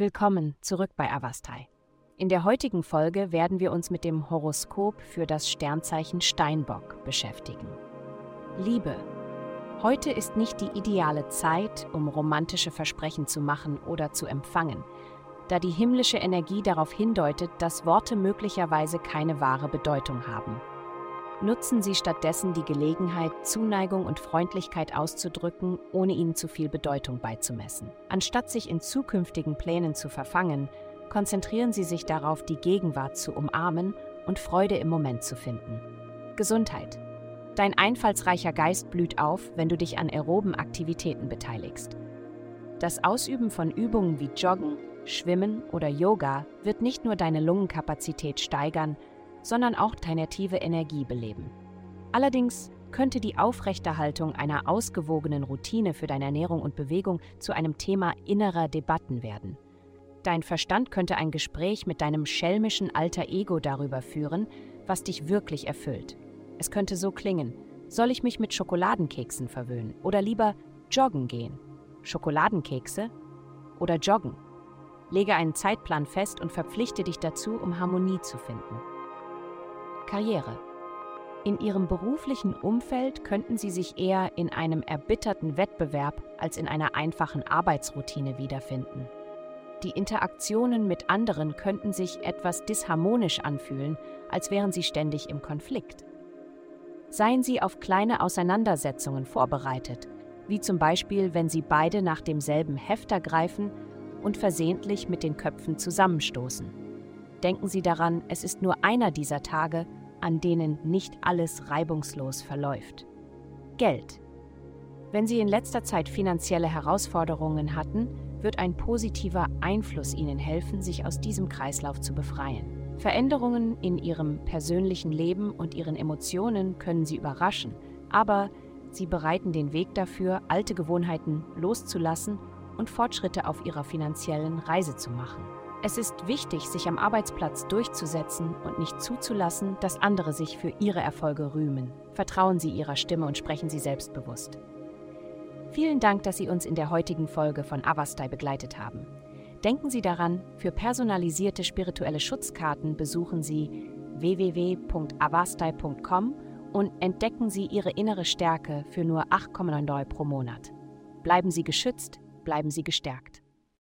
Willkommen zurück bei Avastai. In der heutigen Folge werden wir uns mit dem Horoskop für das Sternzeichen Steinbock beschäftigen. Liebe. Heute ist nicht die ideale Zeit, um romantische Versprechen zu machen oder zu empfangen, da die himmlische Energie darauf hindeutet, dass Worte möglicherweise keine wahre Bedeutung haben. Nutzen Sie stattdessen die Gelegenheit, Zuneigung und Freundlichkeit auszudrücken, ohne ihnen zu viel Bedeutung beizumessen. Anstatt sich in zukünftigen Plänen zu verfangen, konzentrieren Sie sich darauf, die Gegenwart zu umarmen und Freude im Moment zu finden. Gesundheit. Dein einfallsreicher Geist blüht auf, wenn du dich an aeroben Aktivitäten beteiligst. Das Ausüben von Übungen wie Joggen, Schwimmen oder Yoga wird nicht nur deine Lungenkapazität steigern, sondern auch deine tiefe Energie beleben. Allerdings könnte die Aufrechterhaltung einer ausgewogenen Routine für deine Ernährung und Bewegung zu einem Thema innerer Debatten werden. Dein Verstand könnte ein Gespräch mit deinem schelmischen alter Ego darüber führen, was dich wirklich erfüllt. Es könnte so klingen, soll ich mich mit Schokoladenkeksen verwöhnen oder lieber joggen gehen? Schokoladenkekse oder joggen? Lege einen Zeitplan fest und verpflichte dich dazu, um Harmonie zu finden. Karriere. In ihrem beruflichen Umfeld könnten sie sich eher in einem erbitterten Wettbewerb als in einer einfachen Arbeitsroutine wiederfinden. Die Interaktionen mit anderen könnten sich etwas disharmonisch anfühlen, als wären sie ständig im Konflikt. Seien Sie auf kleine Auseinandersetzungen vorbereitet, wie zum Beispiel, wenn Sie beide nach demselben Hefter greifen und versehentlich mit den Köpfen zusammenstoßen. Denken Sie daran, es ist nur einer dieser Tage, an denen nicht alles reibungslos verläuft. Geld. Wenn Sie in letzter Zeit finanzielle Herausforderungen hatten, wird ein positiver Einfluss Ihnen helfen, sich aus diesem Kreislauf zu befreien. Veränderungen in Ihrem persönlichen Leben und Ihren Emotionen können Sie überraschen, aber sie bereiten den Weg dafür, alte Gewohnheiten loszulassen und Fortschritte auf Ihrer finanziellen Reise zu machen. Es ist wichtig, sich am Arbeitsplatz durchzusetzen und nicht zuzulassen, dass andere sich für ihre Erfolge rühmen. Vertrauen Sie Ihrer Stimme und sprechen Sie selbstbewusst. Vielen Dank, dass Sie uns in der heutigen Folge von Avastai begleitet haben. Denken Sie daran, für personalisierte spirituelle Schutzkarten besuchen Sie www.avastai.com und entdecken Sie Ihre innere Stärke für nur 8,9 Euro pro Monat. Bleiben Sie geschützt, bleiben Sie gestärkt.